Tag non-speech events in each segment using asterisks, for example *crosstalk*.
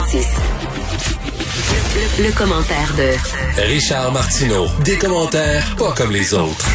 Le, le commentaire de Richard Martineau. Des commentaires pas comme les autres.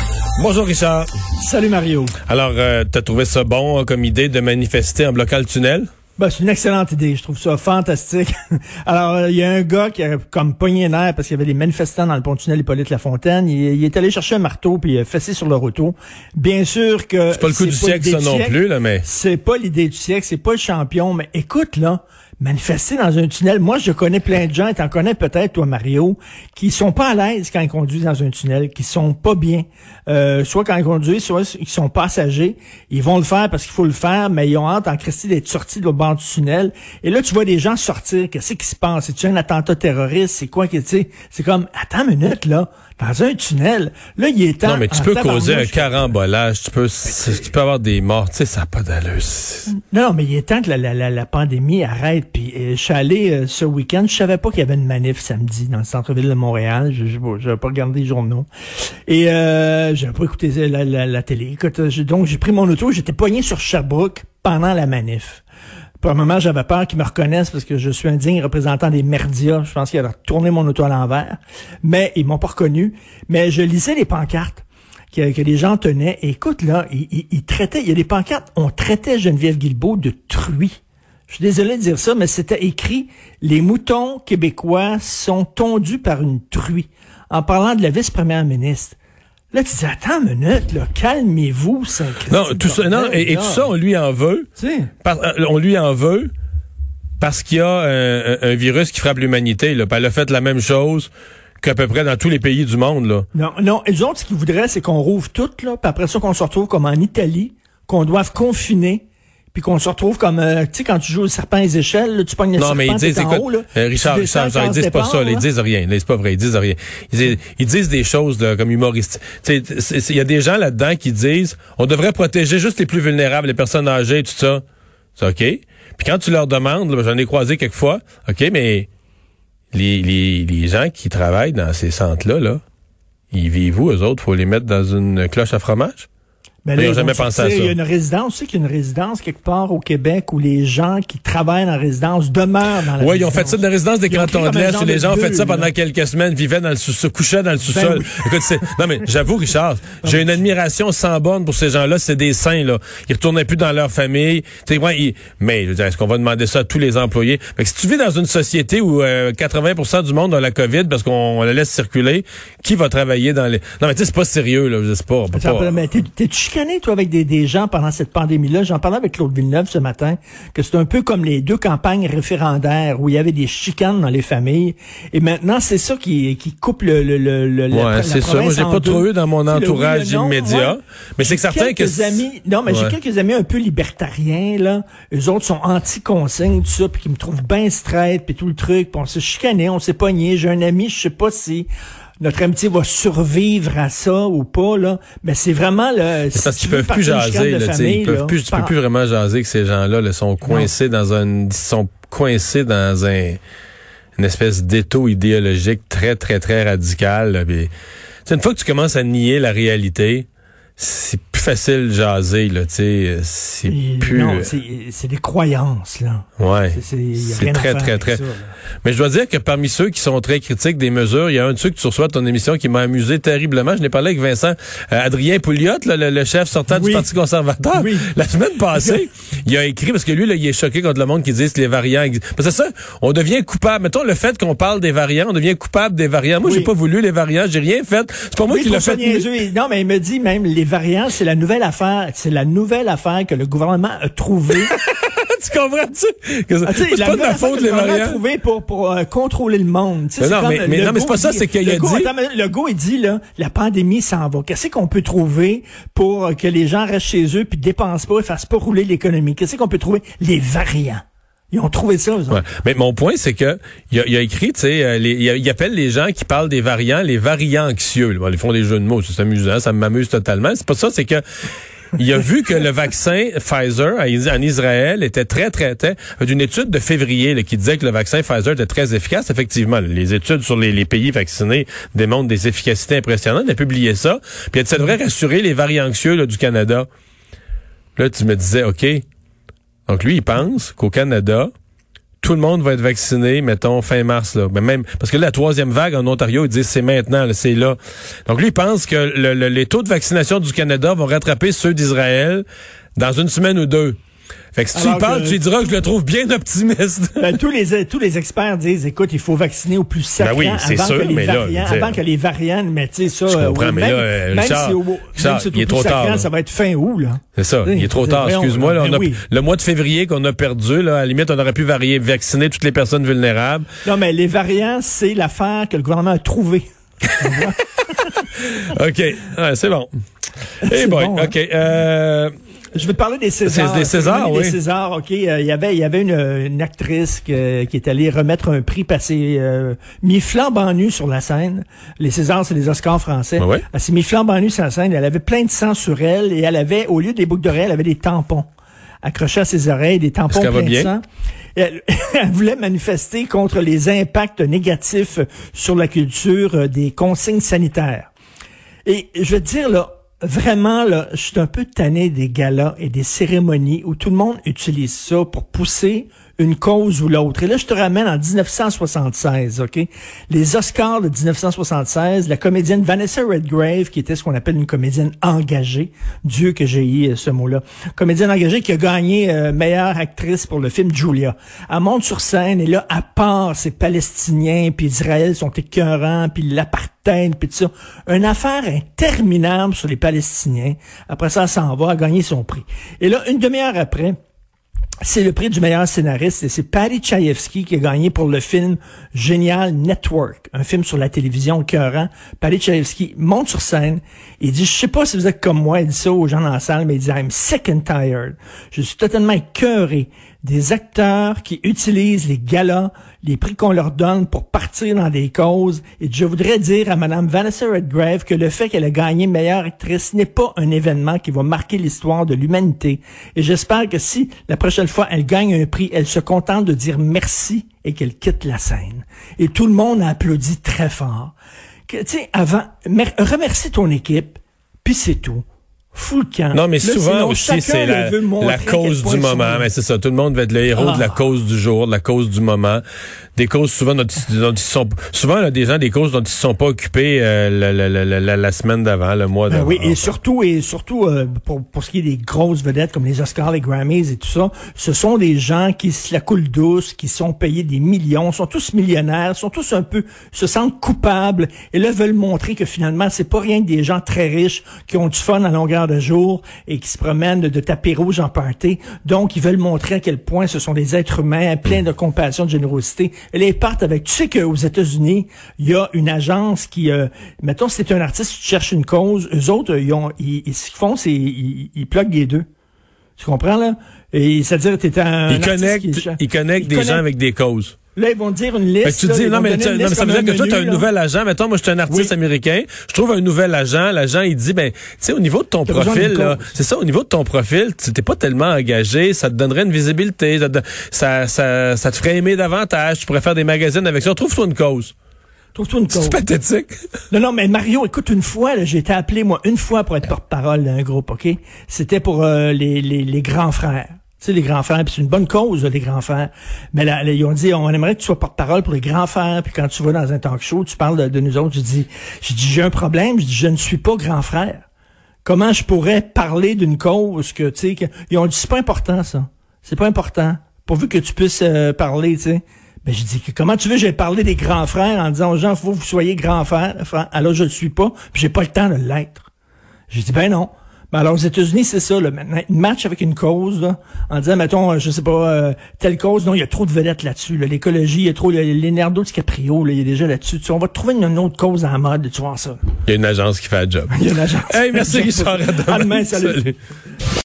Bonjour Richard. Salut Mario. Alors, euh, t'as trouvé ça bon euh, comme idée de manifester en bloquant le tunnel? Ben, c'est une excellente idée. Je trouve ça fantastique. *laughs* Alors, euh, il y a un gars qui a comme pogné nerf parce qu'il y avait des manifestants dans le pont-tunnel Hippolyte Lafontaine. Il, il est allé chercher un marteau puis il a fessé sur leur auto. Bien sûr que... C'est pas le coup du siècle, ça non siècle. plus, là, mais... C'est pas l'idée du siècle, c'est pas le champion, mais écoute, là, manifester dans un tunnel. Moi, je connais plein de gens, et t'en connais peut-être, toi, Mario, qui sont pas à l'aise quand ils conduisent dans un tunnel, qui sont pas bien. Euh, soit quand ils conduisent, soit ils sont passagers. Ils vont le faire parce qu'il faut le faire, mais ils ont hâte en Christie d'être sortis de l'autre bord du tunnel. Et là, tu vois des gens sortir. Qu'est-ce qui se passe? C'est-tu un attentat terroriste? C'est quoi que, tu sais? C'est comme, attends une minute, là. Dans un tunnel, là, il est temps. Non, mais tu peux causer un carambolage, tu peux, tu peux avoir des morts, tu sais, ça n'a pas d'allure. Non, mais il est temps que la, la, la, la pandémie arrête. Puis euh, je suis allé euh, ce week-end, je savais pas qu'il y avait une manif samedi dans le centre-ville de Montréal. Je n'avais pas regardé les journaux. Et euh, j'avais pas écouté la, la, télé. Écoute, euh, donc j'ai pris mon auto, j'étais poigné sur Sherbrooke pendant la manif. Pour un moment, j'avais peur qu'ils me reconnaissent parce que je suis un digne représentant des merdias. Je pense qu'ils allaient tourner mon auto à l'envers. Mais ils m'ont pas reconnu. Mais je lisais les pancartes que, que les gens tenaient. Et écoute, là, ils, ils- ils traitaient, il y a des pancartes, on traitait Geneviève Guilbeault de truie. Je suis désolé de dire ça, mais c'était écrit « Les moutons québécois sont tondus par une truie » en parlant de la vice-première ministre. Là, tu dis, attends une minute, là, calmez-vous, saint Non, tout ça, non, et, et tout ça, on lui en veut. Par- euh, on lui en veut parce qu'il y a un, virus qui frappe l'humanité. Là. Puis Elle a fait la même chose qu'à peu près dans tous les pays du monde. Là. Non, non. Et les autres, ce qu'ils voudraient, c'est qu'on rouvre tout, là, puis après ça, qu'on se retrouve comme en Italie, qu'on doive confiner, puis qu'on se retrouve comme, euh, tu sais, quand tu joues au serpent et les échelles, là, tu pognes le Non, serpent, mais ils disent, écoute, haut, là, euh, Richard, Richard, Richard, ils disent pas ça, là, ils là. disent rien, là, c'est pas vrai, ils disent rien. Ils disent, ils disent des choses là, comme humoristes. Il y a des gens là-dedans qui disent, on devrait protéger juste les plus vulnérables, les personnes âgées, tout ça. C'est OK. Puis quand tu leur demandes, j'en ai croisé quelques fois, OK, mais les, les, les gens qui travaillent dans ces centres-là, là, ils vivent où, eux autres? Faut les mettre dans une cloche à fromage? Ben Ils ont ils jamais pensé à ça. Il y a une résidence, tu sais qu'il y a une résidence quelque part au Québec où les gens qui travaillent dans la résidence demeurent dans la Oui, ils ont fait ça dans la résidence des cantons de l'Est les de gens ont fait ça pendant quelques semaines, vivaient dans le sous se couchaient dans le sous-sol. Écoute, c'est, non mais j'avoue, Richard, j'ai une admiration sans borne pour ces gens-là. C'est des saints, là. Ils retournaient plus dans leur famille. Tu sais, ouais, ils- mais je veux dire, est-ce qu'on va demander ça à tous les employés? Fait que si tu vis dans une société où euh, 80% du monde a la COVID parce qu'on on la laisse circuler, qui va travailler dans les... Non mais tu sais, c'est pas sérieux, là. Je sais pas. Ça pas- chicané, toi, avec des, des gens pendant cette pandémie-là. J'en parlais avec Claude Villeneuve ce matin, que c'est un peu comme les deux campagnes référendaires où il y avait des chicanes dans les familles. Et maintenant, c'est ça qui, qui coupe le, le, le, le- la- Ouais, la c'est ça. Moi, j'ai pas deux. trop eu dans mon oui, entourage non, immédiat. ouais. Mais c'est certain que... quelques amis, non, mais Ouais. j'ai quelques amis un peu libertariens, là. Eux autres sont anti-consignes, tout ça, puis qui me trouvent bien straight, puis tout le truc, puis on s'est chicané, on s'est pogné. J'ai un ami, je sais pas si notre amitié va survivre à ça ou pas, là. Mais c'est vraiment, le C'est parce qu'ils peuvent plus jaser, là, sais, ils peuvent plus, tu peux plus vraiment jaser que ces gens-là, là, sont coincés dans un, ils sont coincés dans un, une espèce d'étau idéologique très, très, très radical, là, puis, une fois que tu commences à nier la réalité, c'est facile de jaser, là, tu sais, c'est plus, Non, c'est c'est des croyances, là. ouais. C'est- très, très, très. ça. Mais je dois dire que parmi ceux qui sont très critiques des mesures, il y a un de ceux que tu reçois à ton émission qui m'a amusé terriblement. Je n'ai parlé avec Vincent euh, Adrien Pouliot, là, le, le chef sortant Oui. du Parti conservateur. Oui. *laughs* La semaine passée, il a écrit, parce que lui, là, il est choqué contre le monde qui dit que les variants existent. Parce que ça, on devient coupable. Mettons le fait qu'on parle des variants, on devient coupable des variants. Moi, Oui. j'ai pas voulu les variants, j'ai rien fait. C'est pas moi qui l'ai fait. Non, mais il me dit même, les variants, c'est la nouvelle affaire, c'est la nouvelle affaire que le gouvernement a trouvée. *laughs* tu comprends-tu? Que ça- Ah, c'est la pas de ma faute, les le variants. trouvée pour, pour euh, contrôler le monde. Mais non, comme, mais- mais non, mais c'est pas ça, c'est qu'il a dit- attends, mais Legault, il dit, là, la pandémie s'en va. Qu'est-ce qu'on peut trouver pour que les gens restent chez eux puis dépensent pas et fassent pas rouler l'économie? Qu'est-ce qu'on peut trouver? Les variants. Ils ont trouvé ça. Mais mon point, c'est que il a, a, écrit, tu sais, euh, il, appelle les gens qui parlent des variants les variants anxieux. Bon, ils font des jeux de mots, c'est amusant, ça m'amuse totalement. C'est pas ça, c'est que il a vu que le vaccin Pfizer en Israël était très, très, très... d'une étude de février qui disait que le vaccin Pfizer était très efficace. Effectivement, les études sur les, pays vaccinés démontrent des efficacités impressionnantes. Il a publié ça. Puis ça devrait rassurer les variants anxieux du Canada. Là, tu me disais, OK. Donc lui, il pense qu'au Canada, tout le monde va être vacciné, mettons, fin mars. Là. Mais même Parce que la troisième vague en Ontario, ils disent c'est maintenant, c'est là. Donc lui, il pense que les taux de vaccination du Canada vont rattraper ceux d'Israël dans une semaine ou deux. Fait que si tu parles, tu diras que je le trouve bien optimiste. Ben, tous les tous les experts disent, écoute, il faut vacciner au plus sacré ben oui, avant, sûr, que les variants, avant que les variants, mais tu sais ça, je comprends, mais là, euh, même, si, au, même si il est trop tard. ça va être fin août là. C'est ça, il est trop tard. Excuse-moi, ben le mois de février qu'on a perdu, là, à la limite, on aurait pu varier, vacciner toutes les personnes vulnérables. Non, mais les variants, c'est l'affaire que le gouvernement a trouvée. *laughs* ok, c'est bon. Eh bon, hein? ok. Euh, je te parler des Césars. Des Césars, oui. Des Césars, OK. Euh, il y avait, il y avait une, une actrice qui est allée remettre un prix passé euh, mis flambant nu sur la scène. Les Césars, c'est les Oscars français. Ah elle s'est mis flambant nu sur la scène. Elle avait plein de sang sur elle et elle avait, au lieu des boucles d'oreilles, elle avait des tampons accrochés à ses oreilles, des tampons pleins de sang. Elle, *laughs* elle, voulait manifester contre les impacts négatifs sur la culture euh, des consignes sanitaires. Et je veux te dire, là, vraiment, là, je suis un peu tanné des galas et des cérémonies où tout le monde utilise ça pour pousser une cause ou l'autre. Et là, je te ramène en 1976, OK? Les Oscars de 1976, la comédienne Vanessa Redgrave, qui était ce qu'on appelle une comédienne engagée, Dieu que j'ai eu ce mot-là, comédienne engagée qui a gagné euh, meilleure actrice pour le film Julia. Elle monte sur scène et là, à part ces Palestiniens, puis Israël sont écœurants, puis l'apartheid, puis tout ça, une affaire interminable sur les Palestiniens. Après ça, elle s'en va, à gagner son prix. Et là, une demi-heure après, c'est le prix du meilleur scénariste et c'est Patty Chayefsky qui a gagné pour le film Génial Network, un film sur la télévision cœurant. Patty Chayefsky monte sur scène et dit, je sais pas si vous êtes comme moi, il dit ça aux gens dans la salle, mais il dit, I'm sick and tired. Je suis totalement écœuré des acteurs qui utilisent les galas, les prix qu'on leur donne pour partir dans des causes. Et je voudrais dire à Madame Vanessa Redgrave que le fait qu'elle a gagné meilleure actrice n'est pas un événement qui va marquer l'histoire de l'humanité. Et j'espère que si la prochaine fois elle gagne un prix, elle se contente de dire merci et qu'elle quitte la scène. Et tout le monde a applaudi très fort. Tu sais, avant, remercie ton équipe, puis c'est tout. Non, mais souvent aussi, c'est la, la cause du moment. Mais c'est ça, tout le monde va être le héros de la ah. cause du jour, de la cause du moment. Des causes souvent dont, ils sont... Souvent, là, des gens, des causes dont ils ne sont pas occupés euh, la, la, la, la, semaine d'avant, le mois ben d'avant. oui, et surtout, et surtout euh, pour, pour ce qui est des grosses vedettes comme les Oscars, les Grammys et tout ça, ce sont des gens qui se la coulent douce, qui sont payés des millions, sont tous millionnaires, sont tous un peu, se sentent coupables, et là veulent montrer que finalement, c'est pas rien que des gens très riches qui ont du fun à longueur de jour et qui se promènent de, tapis rouge en party. Donc, ils veulent montrer à quel point ce sont des êtres humains pleins de compassion, de générosité. Et les partent avec. Tu sais qu'aux États-Unis, il y a une agence qui, euh, mettons, si un artiste, tu cherches une cause, eux autres, ils ont, ils, ce qu'ils font, c'est ils, ils pluguent les deux. Tu comprends là? Et c'est-à-dire, t'es un. Ils connectent, ils connectent des gens avec des causes. Là, ils vont dire une liste. tu dis, non, mais, ça veut dire que toi, tu as un nouvel agent. Mettons, moi, je suis un artiste américain. Je trouve un nouvel agent. L'agent, il dit, ben, tu sais, au niveau de ton profil, là, c'est ça, au niveau de ton profil, tu t'es pas tellement engagé. Ça te donnerait une visibilité. Ça, ça, ça, te ferait aimer davantage. Tu pourrais faire des magazines avec ça. Trouve-toi une cause. Trouve-toi une cause. C'est pathétique. Non, non, mais Mario, écoute, une fois, j'ai été appelé, moi, une fois pour être porte-parole d'un groupe, OK? C'était pour euh, les, les, les grands frères sais, les grands frères, puis c'est une bonne cause, les grands frères. Mais là, ils ont dit, on aimerait que tu sois porte-parole pour les grands frères, puis quand tu vas dans un talk show, tu parles de, nous autres. Je dis, j'ai un problème, je dis, je ne suis pas grand frère. Comment je pourrais parler d'une cause que, tu sais, ils ont dit, c'est pas important, ça. C'est pas important. Pourvu que tu puisses euh, parler, tu sais. Ben, je dis, comment tu veux, j'ai parlé des grands frères en disant aux gens, faut que vous soyez grands frères. Alors, je ne le suis pas, puis j'ai pas le temps de l'être. J'ai dit, ben non. Ben alors, aux États-Unis, c'est ça, là, maintenant, avec une cause, là, en disant, mettons, euh, je sais pas, euh, telle cause, non, il y a trop de vedettes là-dessus. L'écologie, il y a trop, Leonardo DiCaprio, là, il est déjà là-dessus. Tu, on va trouver une, autre cause en mode, tu vois ça. Il y a une agence qui fait le job. *laughs* il y a une agence. Hey, merci, Richard. À demain, salut.